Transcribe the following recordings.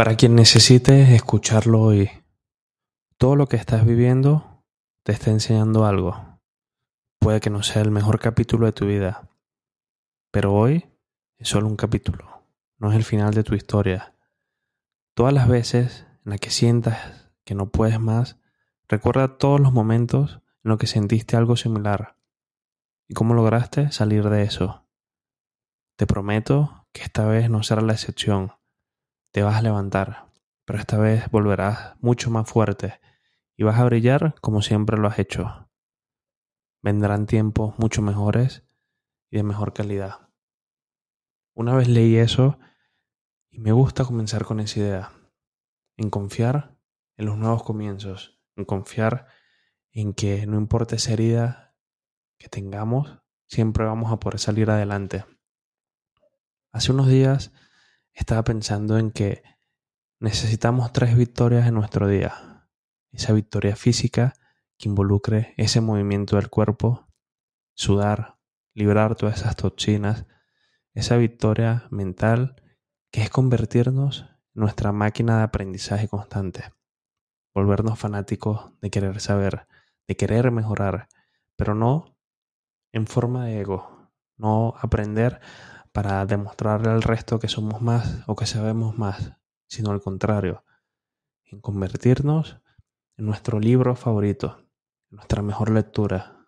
Para quien necesite escucharlo hoy, todo lo que estás viviendo te está enseñando algo. Puede que no sea el mejor capítulo de tu vida, pero hoy es solo un capítulo, no es el final de tu historia. Todas las veces en las que sientas que no puedes más, recuerda todos los momentos en los que sentiste algo similar y cómo lograste salir de eso. Te prometo que esta vez no será la excepción te vas a levantar, pero esta vez volverás mucho más fuerte y vas a brillar como siempre lo has hecho. Vendrán tiempos mucho mejores y de mejor calidad. Una vez leí eso y me gusta comenzar con esa idea, en confiar en los nuevos comienzos, en confiar en que no importa esa herida que tengamos, siempre vamos a poder salir adelante. Hace unos días estaba pensando en que necesitamos tres victorias en nuestro día. Esa victoria física que involucre ese movimiento del cuerpo, sudar, liberar todas esas toxinas. Esa victoria mental que es convertirnos en nuestra máquina de aprendizaje constante. Volvernos fanáticos de querer saber, de querer mejorar, pero no en forma de ego. No aprender para demostrarle al resto que somos más o que sabemos más, sino al contrario, en convertirnos en nuestro libro favorito, nuestra mejor lectura,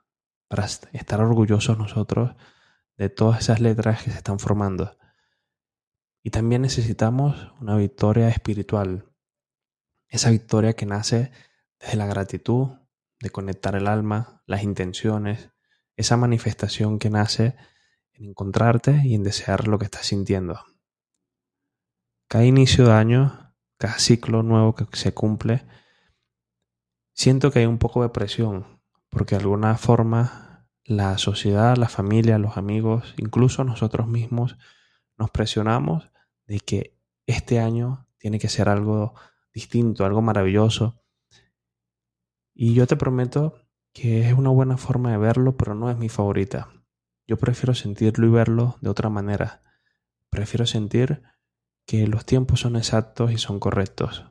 para estar orgullosos nosotros de todas esas letras que se están formando. Y también necesitamos una victoria espiritual, esa victoria que nace desde la gratitud, de conectar el alma, las intenciones, esa manifestación que nace en encontrarte y en desear lo que estás sintiendo. Cada inicio de año, cada ciclo nuevo que se cumple, siento que hay un poco de presión, porque de alguna forma la sociedad, la familia, los amigos, incluso nosotros mismos, nos presionamos de que este año tiene que ser algo distinto, algo maravilloso. Y yo te prometo que es una buena forma de verlo, pero no es mi favorita. Yo prefiero sentirlo y verlo de otra manera. Prefiero sentir que los tiempos son exactos y son correctos.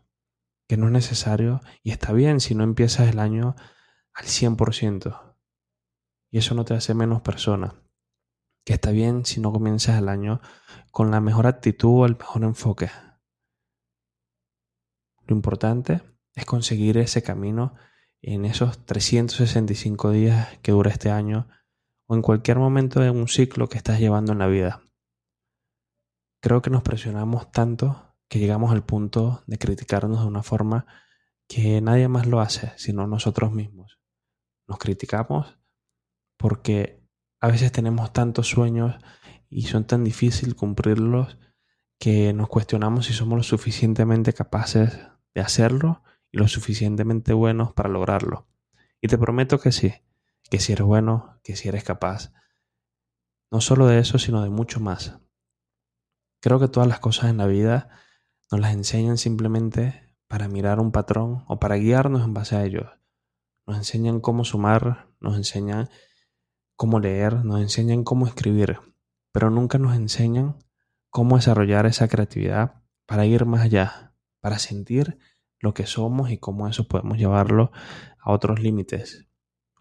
Que no es necesario y está bien si no empiezas el año al 100%. Y eso no te hace menos persona. Que está bien si no comienzas el año con la mejor actitud o el mejor enfoque. Lo importante es conseguir ese camino en esos 365 días que dura este año o en cualquier momento de un ciclo que estás llevando en la vida. Creo que nos presionamos tanto que llegamos al punto de criticarnos de una forma que nadie más lo hace, sino nosotros mismos. Nos criticamos porque a veces tenemos tantos sueños y son tan difíciles cumplirlos que nos cuestionamos si somos lo suficientemente capaces de hacerlo y lo suficientemente buenos para lograrlo. Y te prometo que sí, que si eres bueno, que si eres capaz. No solo de eso, sino de mucho más. Creo que todas las cosas en la vida nos las enseñan simplemente para mirar un patrón o para guiarnos en base a ellos. Nos enseñan cómo sumar, nos enseñan cómo leer, nos enseñan cómo escribir, pero nunca nos enseñan cómo desarrollar esa creatividad para ir más allá, para sentir lo que somos y cómo eso podemos llevarlo a otros límites.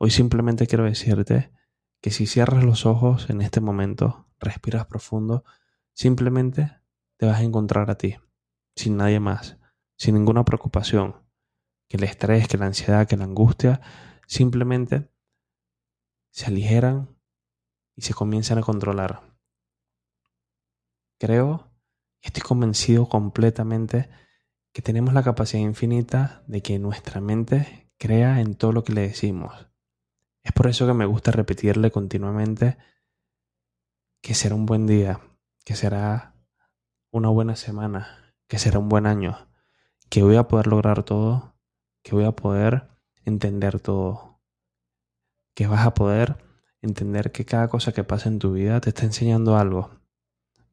Hoy simplemente quiero decirte que si cierras los ojos en este momento, respiras profundo, simplemente te vas a encontrar a ti, sin nadie más, sin ninguna preocupación, que el estrés, que la ansiedad, que la angustia, simplemente se aligeran y se comienzan a controlar. Creo estoy convencido completamente que tenemos la capacidad infinita de que nuestra mente crea en todo lo que le decimos. Es por eso que me gusta repetirle continuamente que será un buen día, que será una buena semana, que será un buen año, que voy a poder lograr todo, que voy a poder entender todo, que vas a poder entender que cada cosa que pasa en tu vida te está enseñando algo,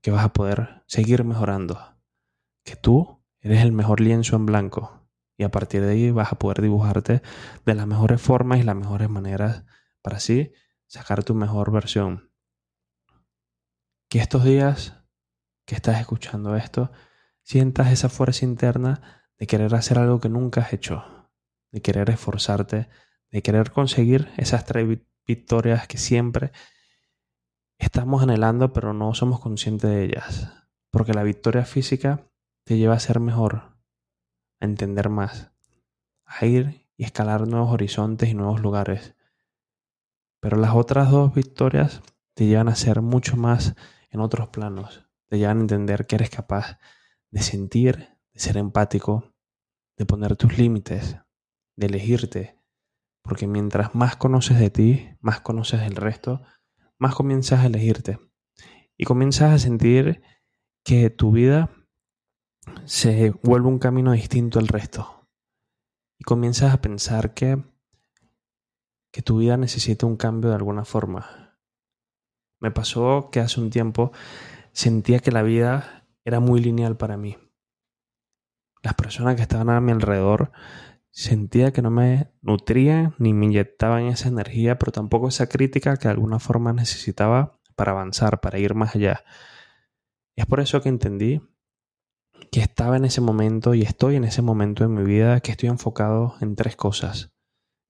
que vas a poder seguir mejorando, que tú eres el mejor lienzo en blanco, y a partir de ahí vas a poder dibujarte de las mejores formas y las mejores maneras para así sacar tu mejor versión. Que estos días que estás escuchando esto sientas esa fuerza interna de querer hacer algo que nunca has hecho, de querer esforzarte, de querer conseguir esas tres victorias que siempre estamos anhelando pero no somos conscientes de ellas. Porque la victoria física te lleva a ser mejor, a entender más, a ir y escalar nuevos horizontes y nuevos lugares. Pero las otras dos victorias te llevan a ser mucho más en otros planos, te llevan a entender que eres capaz de sentir, de ser empático, de poner tus límites, de elegirte, porque mientras más conoces de ti, más conoces del resto, más comienzas a elegirte y comienzas a sentir que tu vida se vuelve un camino distinto al resto y comienzas a pensar que que tu vida necesita un cambio de alguna forma. Me pasó que hace un tiempo sentía que la vida era muy lineal para mí. Las personas que estaban a mi alrededor sentía que no me nutrían ni me inyectaban esa energía, pero tampoco esa crítica que de alguna forma necesitaba para avanzar, para ir más allá. es por eso que entendí que estaba en ese momento y estoy en ese momento en mi vida que estoy enfocado en tres cosas.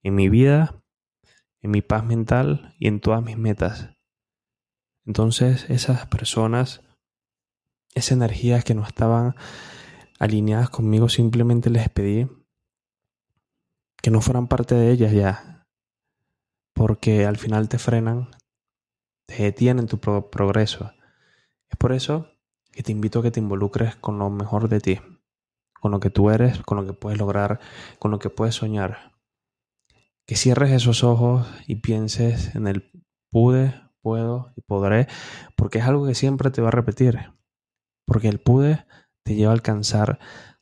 En mi vida, en mi paz mental y en todas mis metas. Entonces esas personas, esa energía que no estaban alineadas conmigo, simplemente les pedí que no fueran parte de ellas ya, porque al final te frenan, te detienen tu progreso. Es por eso que te invito a que te involucres con lo mejor de ti, con lo que tú eres, con lo que puedes lograr, con lo que puedes soñar. Que cierres esos ojos y pienses en el pude, puedo y podré, porque es algo que siempre te va a repetir. Porque el pude te lleva a alcanzar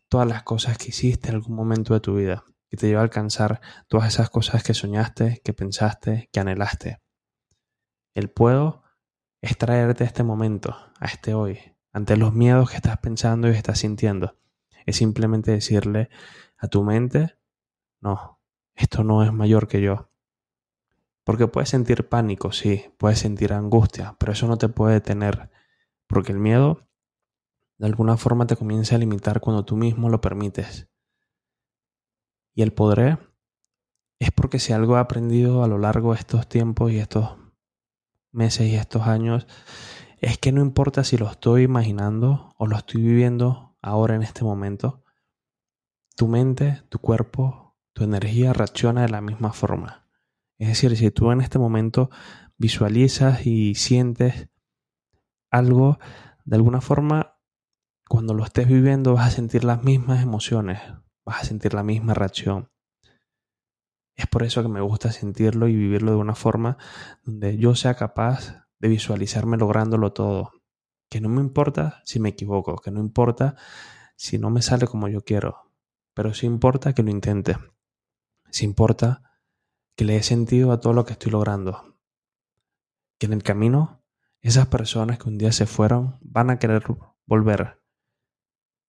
todas las cosas que hiciste en algún momento de tu vida y te lleva a alcanzar todas esas cosas que soñaste, que pensaste, que anhelaste. El puedo es traerte a este momento, a este hoy, ante los miedos que estás pensando y estás sintiendo. Es simplemente decirle a tu mente, no, esto no es mayor que yo. Porque puedes sentir pánico, sí, puedes sentir angustia, pero eso no te puede detener, porque el miedo de alguna forma te comienza a limitar cuando tú mismo lo permites. Y el podré es porque si algo he aprendido a lo largo de estos tiempos y estos meses y estos años, es que no importa si lo estoy imaginando o lo estoy viviendo ahora en este momento, tu mente, tu cuerpo, tu energía reacciona de la misma forma. Es decir, si tú en este momento visualizas y sientes algo, de alguna forma, cuando lo estés viviendo vas a sentir las mismas emociones, vas a sentir la misma reacción. Es por eso que me gusta sentirlo y vivirlo de una forma donde yo sea capaz visualizarme lográndolo todo. Que no me importa si me equivoco, que no importa si no me sale como yo quiero, pero sí importa que lo intente. Sí importa que le dé sentido a todo lo que estoy logrando. Que en el camino esas personas que un día se fueron van a querer volver.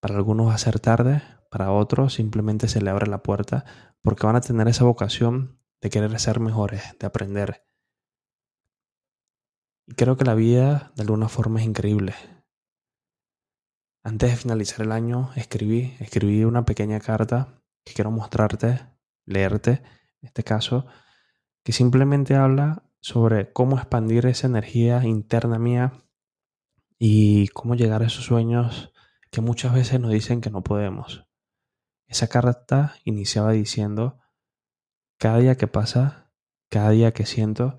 Para algunos va a ser tarde, para otros simplemente se le abre la puerta porque van a tener esa vocación de querer ser mejores, de aprender. Y creo que la vida de alguna forma es increíble. Antes de finalizar el año escribí, escribí una pequeña carta que quiero mostrarte, leerte, en este caso, que simplemente habla sobre cómo expandir esa energía interna mía y cómo llegar a esos sueños que muchas veces nos dicen que no podemos. Esa carta iniciaba diciendo, cada día que pasa, cada día que siento,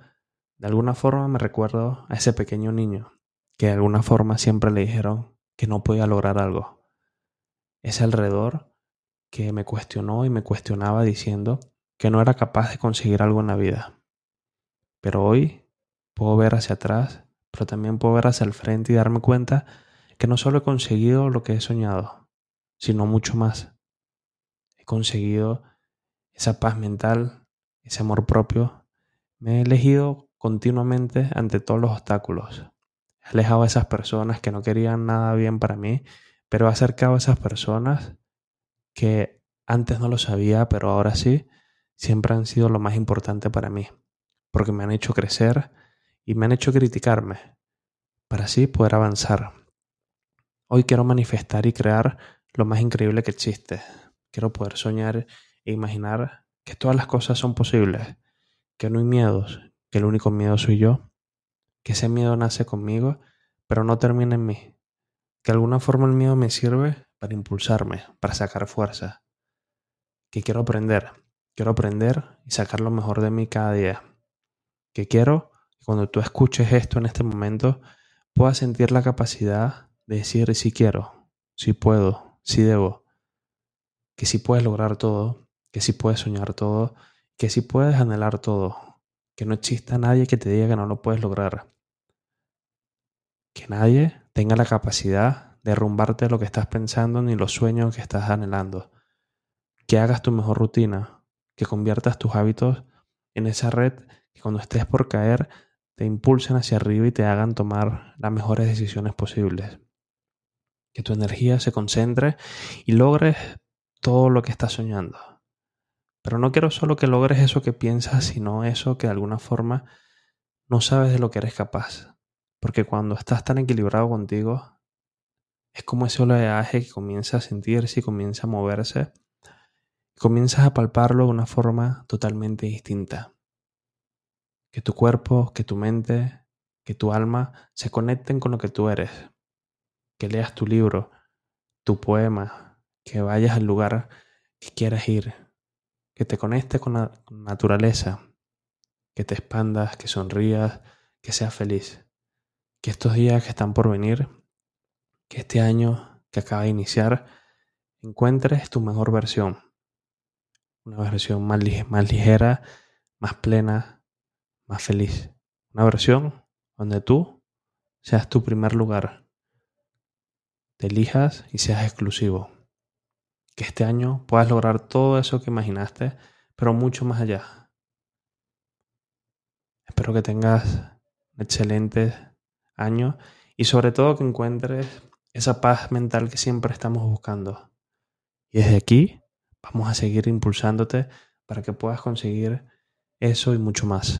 de alguna forma me recuerdo a ese pequeño niño que de alguna forma siempre le dijeron que no podía lograr algo. Ese alrededor que me cuestionó y me cuestionaba diciendo que no era capaz de conseguir algo en la vida. Pero hoy puedo ver hacia atrás, pero también puedo ver hacia el frente y darme cuenta que no solo he conseguido lo que he soñado, sino mucho más conseguido esa paz mental, ese amor propio. Me he elegido continuamente ante todos los obstáculos. He alejado a esas personas que no querían nada bien para mí, pero he acercado a esas personas que antes no lo sabía, pero ahora sí, siempre han sido lo más importante para mí, porque me han hecho crecer y me han hecho criticarme, para así poder avanzar. Hoy quiero manifestar y crear lo más increíble que existe. Quiero poder soñar e imaginar que todas las cosas son posibles, que no hay miedos, que el único miedo soy yo, que ese miedo nace conmigo, pero no termina en mí, que de alguna forma el miedo me sirve para impulsarme, para sacar fuerza, que quiero aprender, quiero aprender y sacar lo mejor de mí cada día, que quiero que cuando tú escuches esto en este momento puedas sentir la capacidad de decir si quiero, si puedo, si debo, que si puedes lograr todo, que si puedes soñar todo, que si puedes anhelar todo, que no exista nadie que te diga que no lo puedes lograr, que nadie tenga la capacidad de derrumbarte lo que estás pensando ni los sueños que estás anhelando. Que hagas tu mejor rutina, que conviertas tus hábitos en esa red que cuando estés por caer te impulsen hacia arriba y te hagan tomar las mejores decisiones posibles. Que tu energía se concentre y logres todo lo que estás soñando. Pero no quiero solo que logres eso que piensas, sino eso que de alguna forma no sabes de lo que eres capaz. Porque cuando estás tan equilibrado contigo, es como ese oleaje que comienza a sentirse y comienza a moverse. Y comienzas a palparlo de una forma totalmente distinta. Que tu cuerpo, que tu mente, que tu alma se conecten con lo que tú eres. Que leas tu libro, tu poema, que vayas al lugar que quieras ir, que te conectes con la naturaleza, que te expandas, que sonrías, que seas feliz que estos días que están por venir, que este año que acaba de iniciar, encuentres tu mejor versión. Una versión más, más ligera, más plena, más feliz. Una versión donde tú seas tu primer lugar. Te elijas y seas exclusivo. Que este año puedas lograr todo eso que imaginaste, pero mucho más allá. Espero que tengas excelentes año y sobre todo que encuentres esa paz mental que siempre estamos buscando. Y desde aquí vamos a seguir impulsándote para que puedas conseguir eso y mucho más.